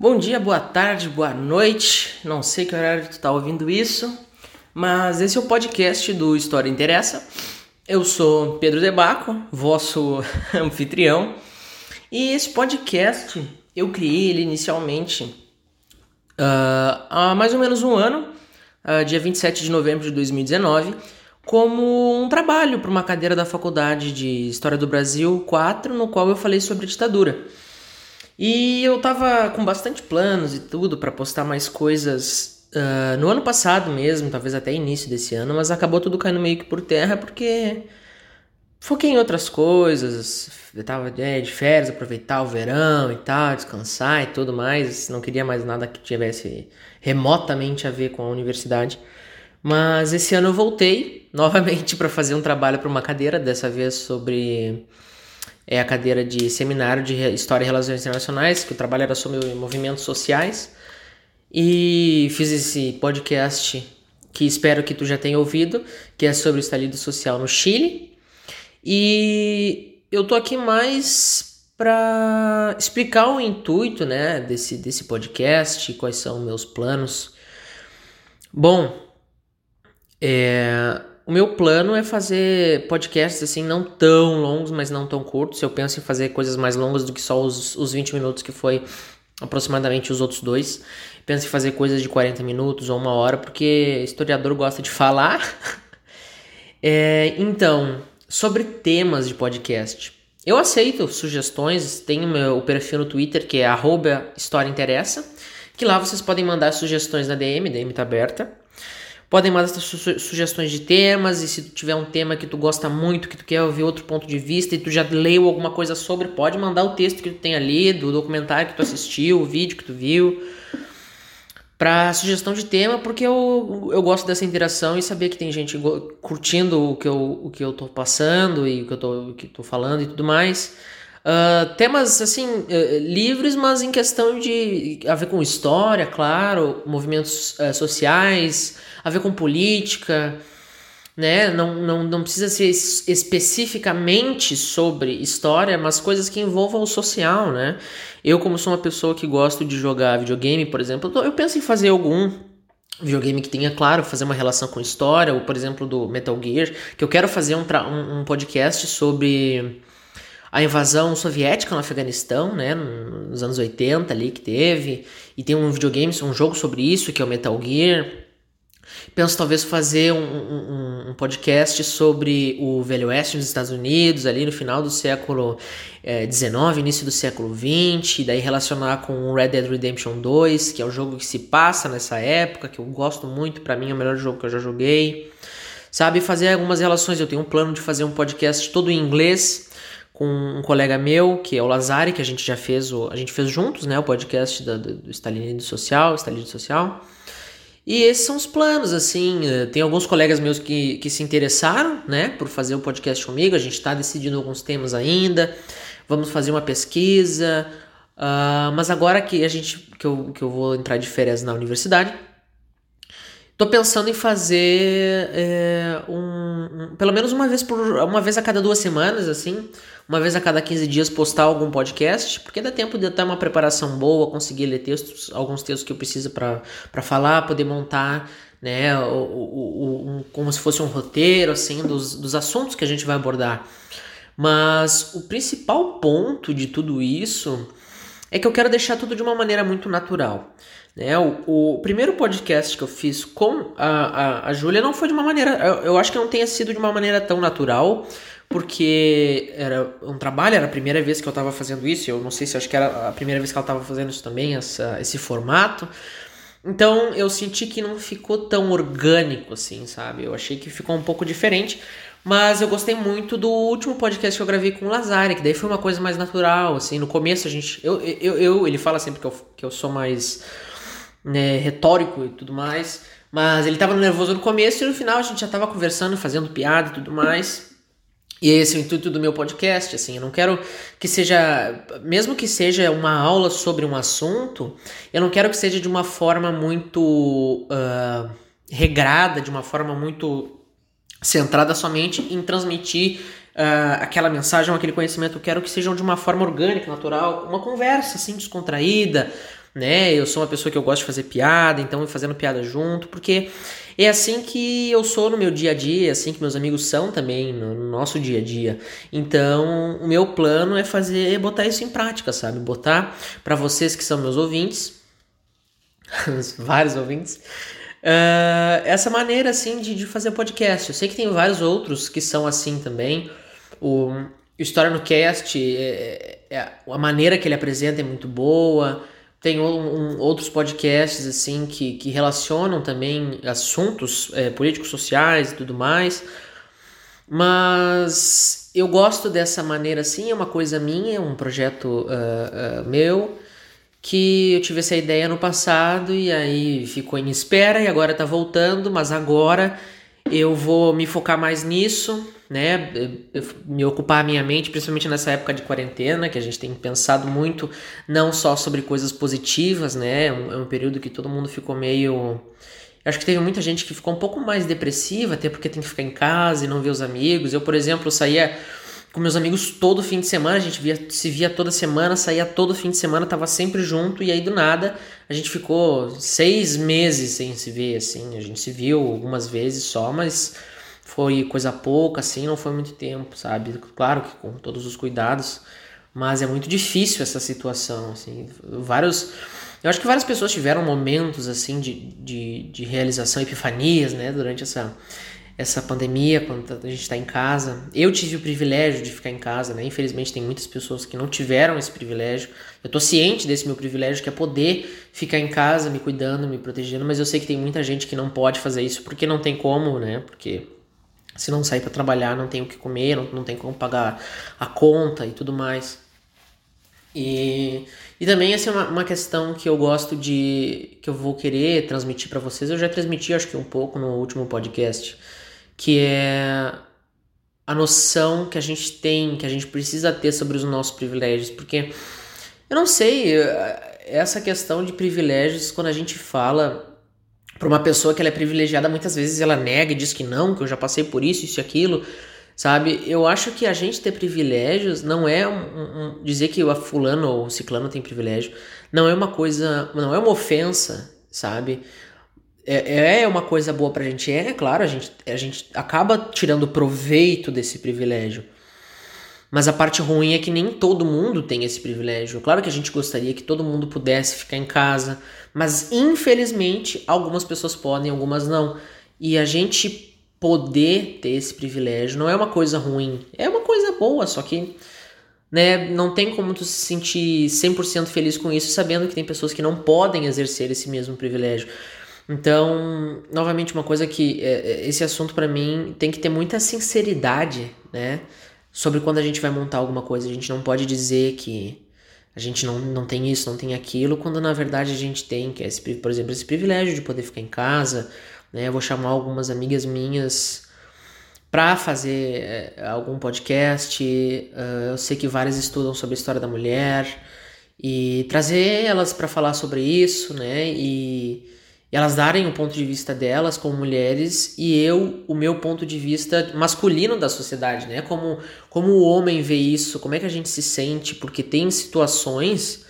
Bom dia, boa tarde, boa noite. Não sei que horário tu tá ouvindo isso, mas esse é o podcast do História Interessa. Eu sou Pedro Debaco, vosso anfitrião, e esse podcast eu criei ele inicialmente uh, há mais ou menos um ano, uh, dia 27 de novembro de 2019, como um trabalho para uma cadeira da Faculdade de História do Brasil 4, no qual eu falei sobre ditadura. E eu tava com bastante planos e tudo para postar mais coisas uh, no ano passado mesmo, talvez até início desse ano, mas acabou tudo caindo meio que por terra porque foquei em outras coisas. Eu tava é, de férias, aproveitar o verão e tal, descansar e tudo mais. Não queria mais nada que tivesse remotamente a ver com a universidade. Mas esse ano eu voltei novamente para fazer um trabalho para uma cadeira, dessa vez sobre é a cadeira de seminário de História e Relações Internacionais, que o trabalho era sobre movimentos sociais. E fiz esse podcast que espero que tu já tenha ouvido, que é sobre o estalido social no Chile. E eu tô aqui mais para explicar o intuito, né, desse desse podcast, quais são meus planos. Bom, é, o meu plano é fazer podcasts assim, não tão longos, mas não tão curtos. Eu penso em fazer coisas mais longas do que só os, os 20 minutos que foi aproximadamente os outros dois. Penso em fazer coisas de 40 minutos ou uma hora, porque historiador gosta de falar. é, então, sobre temas de podcast. Eu aceito sugestões, tem o meu perfil no Twitter que é arroba História Interessa, que lá vocês podem mandar sugestões na DM, DM tá aberta. Podem mandar su sugestões de temas e se tu tiver um tema que tu gosta muito, que tu quer ouvir outro ponto de vista e tu já leu alguma coisa sobre, pode mandar o texto que tu tenha lido, o documentário que tu assistiu, o vídeo que tu viu, para sugestão de tema, porque eu, eu gosto dessa interação e saber que tem gente curtindo o que eu, o que eu tô passando e o que eu tô, o que tô falando e tudo mais. Uh, temas assim uh, livres, mas em questão de a ver com história, claro, movimentos uh, sociais, a ver com política, né? Não, não, não precisa ser especificamente sobre história, mas coisas que envolvam o social, né? Eu, como sou uma pessoa que gosto de jogar videogame, por exemplo, eu penso em fazer algum videogame que tenha, claro, fazer uma relação com história, ou por exemplo do Metal Gear, que eu quero fazer um, um, um podcast sobre a invasão soviética no Afeganistão, né, nos anos 80 ali que teve, e tem um videogame, um jogo sobre isso, que é o Metal Gear. Penso talvez fazer um, um, um podcast sobre o Velho Oeste nos Estados Unidos, ali no final do século XIX, é, início do século XX, daí relacionar com o Red Dead Redemption 2, que é o jogo que se passa nessa época, que eu gosto muito, para mim é o melhor jogo que eu já joguei. Sabe, fazer algumas relações, eu tenho um plano de fazer um podcast todo em inglês, com um colega meu, que é o Lazari, que a gente já fez, o, a gente fez juntos, né, o podcast do, do, do Social, Stalinismo Social. E esses são os planos, assim, eh, tem alguns colegas meus que, que se interessaram, né, por fazer o podcast comigo, a gente está decidindo alguns temas ainda, vamos fazer uma pesquisa, uh, mas agora que a gente, que eu, que eu vou entrar de férias na universidade, Tô pensando em fazer é, um, um, pelo menos uma vez por uma vez a cada duas semanas, assim, uma vez a cada 15 dias postar algum podcast, porque dá tempo de ter uma preparação boa, conseguir ler textos, alguns textos que eu preciso para falar, poder montar, né, o, o, o, um, como se fosse um roteiro, assim, dos, dos assuntos que a gente vai abordar. Mas o principal ponto de tudo isso é que eu quero deixar tudo de uma maneira muito natural. Né? O, o primeiro podcast que eu fiz com a, a, a Júlia não foi de uma maneira. Eu, eu acho que não tenha sido de uma maneira tão natural, porque era um trabalho, era a primeira vez que eu estava fazendo isso. Eu não sei se acho que era a primeira vez que ela estava fazendo isso também, essa, esse formato. Então eu senti que não ficou tão orgânico assim, sabe? Eu achei que ficou um pouco diferente. Mas eu gostei muito do último podcast que eu gravei com o Lazare, que daí foi uma coisa mais natural, assim. No começo a gente. Eu, eu, eu ele fala sempre que eu, que eu sou mais né, retórico e tudo mais. Mas ele tava nervoso no começo e no final a gente já tava conversando, fazendo piada e tudo mais. E esse é o intuito do meu podcast, assim, eu não quero que seja, mesmo que seja uma aula sobre um assunto, eu não quero que seja de uma forma muito uh, regrada, de uma forma muito centrada somente em transmitir uh, aquela mensagem, aquele conhecimento. Eu quero que sejam de uma forma orgânica, natural, uma conversa assim descontraída, né? Eu sou uma pessoa que eu gosto de fazer piada, então fazendo piada junto, porque é assim que eu sou no meu dia a dia, é assim que meus amigos são também no nosso dia a dia. Então, o meu plano é fazer, botar isso em prática, sabe? Botar para vocês que são meus ouvintes, vários ouvintes, uh, essa maneira assim de, de fazer podcast. Eu sei que tem vários outros que são assim também. O História no Cast, é, é, a maneira que ele apresenta é muito boa. Tem um, um, outros podcasts assim que, que relacionam também assuntos é, políticos sociais e tudo mais. Mas eu gosto dessa maneira assim, é uma coisa minha, é um projeto uh, uh, meu que eu tive essa ideia no passado e aí ficou em espera e agora tá voltando, mas agora eu vou me focar mais nisso, né? Me ocupar a minha mente, principalmente nessa época de quarentena, que a gente tem pensado muito, não só sobre coisas positivas, né? É um, é um período que todo mundo ficou meio. Acho que teve muita gente que ficou um pouco mais depressiva, até porque tem que ficar em casa e não ver os amigos. Eu, por exemplo, saía com meus amigos todo fim de semana, a gente via, se via toda semana, saía todo fim de semana, tava sempre junto, e aí do nada a gente ficou seis meses sem se ver, assim, a gente se viu algumas vezes só, mas foi coisa pouca, assim, não foi muito tempo, sabe? Claro que com todos os cuidados, mas é muito difícil essa situação, assim, vários... Eu acho que várias pessoas tiveram momentos, assim, de, de, de realização, epifanias, né, durante essa essa pandemia, quando a gente está em casa. Eu tive o privilégio de ficar em casa, né? Infelizmente tem muitas pessoas que não tiveram esse privilégio. Eu tô ciente desse meu privilégio, que é poder ficar em casa, me cuidando, me protegendo, mas eu sei que tem muita gente que não pode fazer isso porque não tem como, né? Porque se não sair para trabalhar, não tem o que comer, não, não tem como pagar a conta e tudo mais. E, e também essa é uma, uma questão que eu gosto de que eu vou querer transmitir para vocês. Eu já transmiti acho que um pouco no último podcast que é a noção que a gente tem, que a gente precisa ter sobre os nossos privilégios, porque eu não sei, essa questão de privilégios, quando a gente fala para uma pessoa que ela é privilegiada, muitas vezes ela nega e diz que não, que eu já passei por isso, isso e aquilo, sabe? Eu acho que a gente ter privilégios não é um, um, dizer que o fulano ou o ciclano tem privilégio, não é uma coisa, não é uma ofensa, sabe? É, é uma coisa boa pra gente. É, é claro, a gente, a gente acaba tirando proveito desse privilégio. Mas a parte ruim é que nem todo mundo tem esse privilégio. Claro que a gente gostaria que todo mundo pudesse ficar em casa, mas infelizmente algumas pessoas podem, algumas não. E a gente poder ter esse privilégio não é uma coisa ruim, é uma coisa boa, só que né, não tem como tu se sentir 100% feliz com isso, sabendo que tem pessoas que não podem exercer esse mesmo privilégio. Então, novamente, uma coisa que é, é, esse assunto para mim tem que ter muita sinceridade, né? Sobre quando a gente vai montar alguma coisa. A gente não pode dizer que a gente não, não tem isso, não tem aquilo, quando na verdade a gente tem, que é esse, por exemplo, esse privilégio de poder ficar em casa, né? Eu vou chamar algumas amigas minhas para fazer é, algum podcast. Uh, eu sei que várias estudam sobre a história da mulher e trazer elas para falar sobre isso, né? E e elas darem o ponto de vista delas como mulheres e eu o meu ponto de vista masculino da sociedade, né? Como, como o homem vê isso, como é que a gente se sente, porque tem situações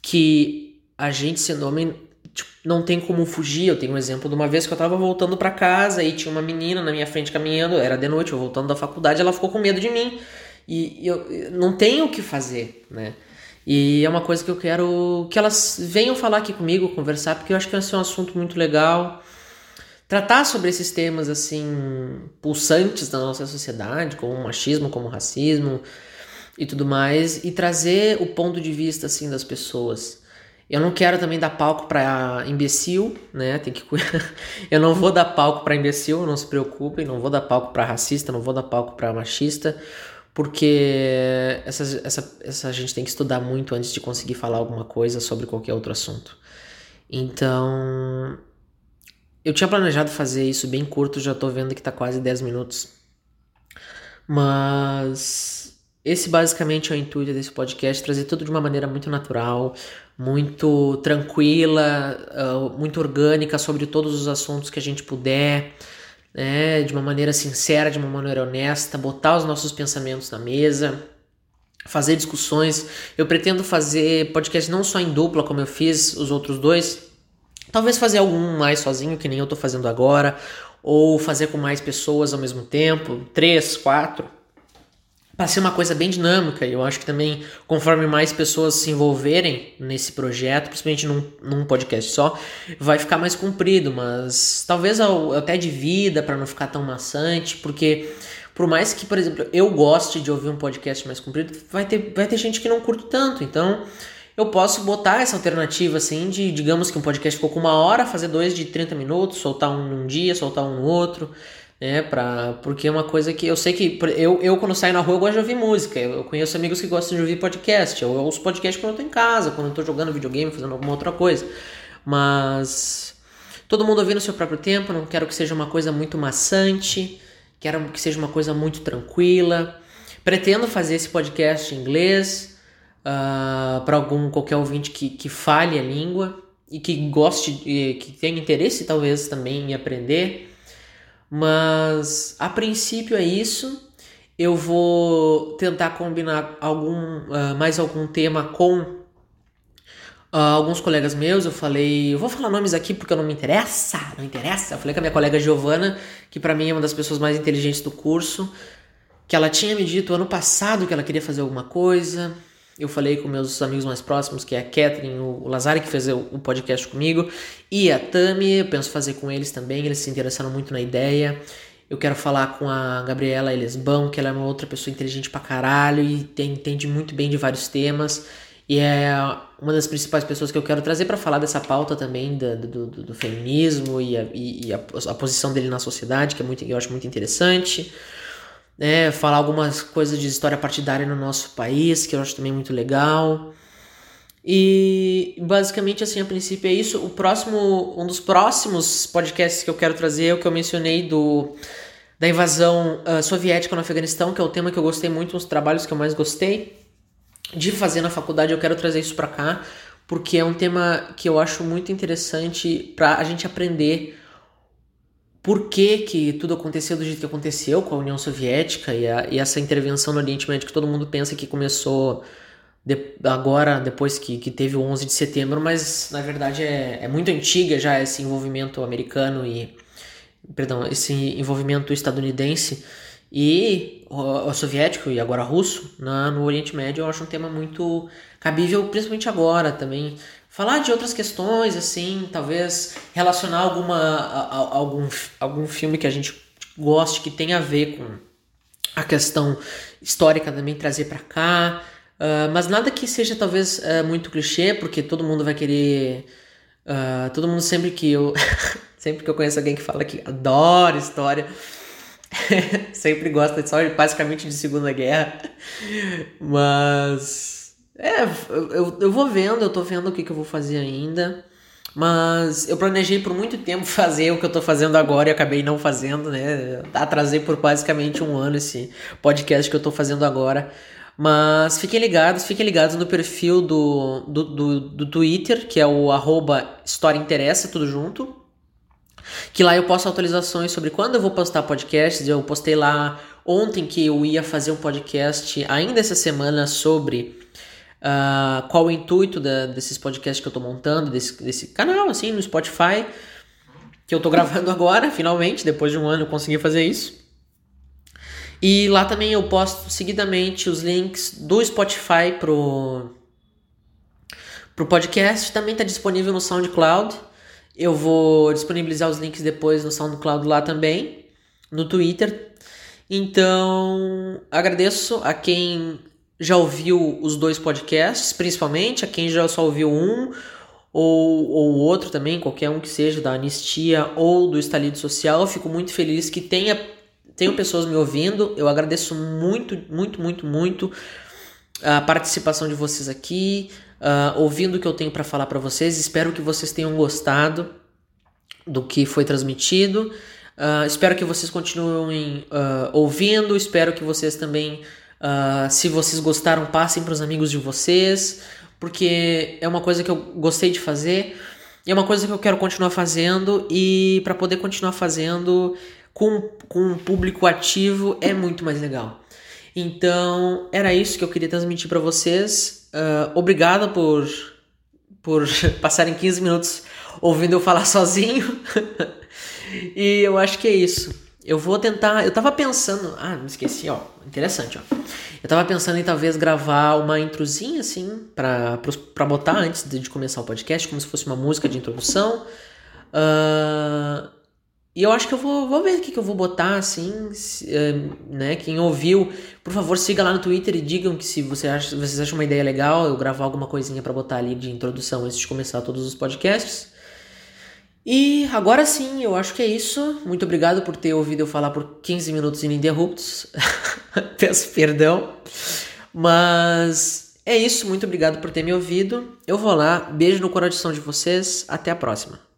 que a gente sendo homem tipo, não tem como fugir. Eu tenho um exemplo de uma vez que eu tava voltando para casa e tinha uma menina na minha frente caminhando, era de noite, eu voltando da faculdade, ela ficou com medo de mim. E eu, eu não tenho o que fazer, né? E é uma coisa que eu quero que elas venham falar aqui comigo, conversar, porque eu acho que vai ser um assunto muito legal. Tratar sobre esses temas assim pulsantes da nossa sociedade, como o machismo, como o racismo e tudo mais, e trazer o ponto de vista assim das pessoas. Eu não quero também dar palco para imbecil, né? Tem que Eu não vou dar palco para imbecil, não se preocupem, não vou dar palco para racista, não vou dar palco para machista porque essa, essa, essa gente tem que estudar muito antes de conseguir falar alguma coisa sobre qualquer outro assunto. Então, eu tinha planejado fazer isso bem curto, já tô vendo que tá quase 10 minutos. Mas esse basicamente é o intuito desse podcast, trazer tudo de uma maneira muito natural, muito tranquila, uh, muito orgânica sobre todos os assuntos que a gente puder né, de uma maneira sincera, de uma maneira honesta, botar os nossos pensamentos na mesa, fazer discussões. Eu pretendo fazer podcast não só em dupla, como eu fiz os outros dois. Talvez fazer algum mais sozinho, que nem eu tô fazendo agora, ou fazer com mais pessoas ao mesmo tempo, três, quatro para ser uma coisa bem dinâmica. E eu acho que também, conforme mais pessoas se envolverem nesse projeto, principalmente num, num podcast só, vai ficar mais comprido. Mas talvez até de vida, para não ficar tão maçante, porque por mais que, por exemplo, eu goste de ouvir um podcast mais comprido, vai ter, vai ter gente que não curte tanto. Então eu posso botar essa alternativa assim de, digamos que um podcast ficou com uma hora, fazer dois de 30 minutos, soltar um num dia, soltar um no outro né? Pra, porque é uma coisa que eu sei que eu, eu quando saio na rua eu gosto de ouvir música. Eu, conheço amigos que gostam de ouvir podcast. Eu, eu ouço podcast quando eu tô em casa, quando eu tô jogando videogame, fazendo alguma outra coisa. Mas todo mundo ouvindo no seu próprio tempo, não quero que seja uma coisa muito maçante, quero que seja uma coisa muito tranquila. Pretendo fazer esse podcast em inglês uh, ah, para algum qualquer ouvinte que, que fale a língua e que goste, que tenha interesse talvez também em aprender. Mas a princípio é isso. Eu vou tentar combinar algum uh, mais algum tema com uh, alguns colegas meus. Eu falei, eu vou falar nomes aqui porque não me interessa, não interessa. Eu falei com a minha colega Giovana, que para mim é uma das pessoas mais inteligentes do curso, que ela tinha me dito ano passado que ela queria fazer alguma coisa. Eu falei com meus amigos mais próximos, que é a Catherine, o Lazari, que fez o podcast comigo, e a Tami, eu penso fazer com eles também, eles se interessaram muito na ideia. Eu quero falar com a Gabriela Elesbão, que ela é uma outra pessoa inteligente pra caralho e tem, entende muito bem de vários temas. E é uma das principais pessoas que eu quero trazer para falar dessa pauta também do, do, do, feminismo e, a, e a, a, posição dele na sociedade, que é muito, eu acho muito interessante né, falar algumas coisas de história partidária no nosso país, que eu acho também muito legal. E basicamente assim, a princípio é isso. O próximo, um dos próximos podcasts que eu quero trazer é o que eu mencionei do da invasão uh, soviética no Afeganistão, que é o tema que eu gostei muito, um dos trabalhos que eu mais gostei de fazer na faculdade. Eu quero trazer isso para cá, porque é um tema que eu acho muito interessante para a gente aprender por que, que tudo aconteceu do jeito que aconteceu com a União Soviética e, a, e essa intervenção no Oriente Médio que todo mundo pensa que começou de, agora, depois que, que teve o 11 de setembro, mas na verdade é, é muito antiga já esse envolvimento americano e. Perdão, esse envolvimento estadunidense e o, o soviético e agora russo na, no Oriente Médio eu acho um tema muito cabível, principalmente agora também falar de outras questões, assim, talvez relacionar alguma, a, a, algum, algum filme que a gente goste, que tenha a ver com a questão histórica também, trazer para cá. Uh, mas nada que seja talvez uh, muito clichê, porque todo mundo vai querer. Uh, todo mundo sempre que eu. sempre que eu conheço alguém que fala que adora história. sempre gosta de só basicamente de Segunda Guerra. Mas é, eu, eu vou vendo, eu tô vendo o que, que eu vou fazer ainda. Mas eu planejei por muito tempo fazer o que eu tô fazendo agora e acabei não fazendo, né? Atrasei por basicamente um ano esse podcast que eu tô fazendo agora. Mas fiquem ligados, fiquem ligados no perfil do, do, do, do Twitter, que é o arroba História Interessa, tudo junto. Que lá eu posto atualizações sobre quando eu vou postar podcasts. Eu postei lá ontem que eu ia fazer um podcast ainda essa semana sobre Uh, qual o intuito da, desses podcasts que eu tô montando, desse, desse canal, assim, no Spotify, que eu tô gravando agora, finalmente, depois de um ano eu consegui fazer isso. E lá também eu posto seguidamente os links do Spotify pro, pro podcast, também tá disponível no SoundCloud. Eu vou disponibilizar os links depois no SoundCloud lá também, no Twitter. Então, agradeço a quem já ouviu os dois podcasts, principalmente, a quem já só ouviu um ou, ou outro também, qualquer um que seja, da Anistia ou do Estalido Social. Eu fico muito feliz que tenha, tenham pessoas me ouvindo. Eu agradeço muito, muito, muito, muito a participação de vocês aqui, uh, ouvindo o que eu tenho para falar para vocês. Espero que vocês tenham gostado do que foi transmitido. Uh, espero que vocês continuem uh, ouvindo. Espero que vocês também Uh, se vocês gostaram, passem para os amigos de vocês, porque é uma coisa que eu gostei de fazer é uma coisa que eu quero continuar fazendo. E para poder continuar fazendo com, com um público ativo é muito mais legal. Então, era isso que eu queria transmitir para vocês. Uh, obrigado por, por passarem 15 minutos ouvindo eu falar sozinho. e eu acho que é isso. Eu vou tentar. Eu tava pensando. Ah, me esqueci, ó. Interessante, ó. Eu tava pensando em talvez gravar uma introzinha, assim, pra, pra botar antes de começar o podcast, como se fosse uma música de introdução. Uh, e eu acho que eu vou, vou ver o que, que eu vou botar, assim, se, uh, né? Quem ouviu, por favor, siga lá no Twitter e digam que se você acha, vocês acham uma ideia legal eu gravar alguma coisinha para botar ali de introdução antes de começar todos os podcasts. E agora sim, eu acho que é isso. Muito obrigado por ter ouvido eu falar por 15 minutos ininterruptos. Peço perdão. Mas é isso. Muito obrigado por ter me ouvido. Eu vou lá. Beijo no coração de vocês. Até a próxima.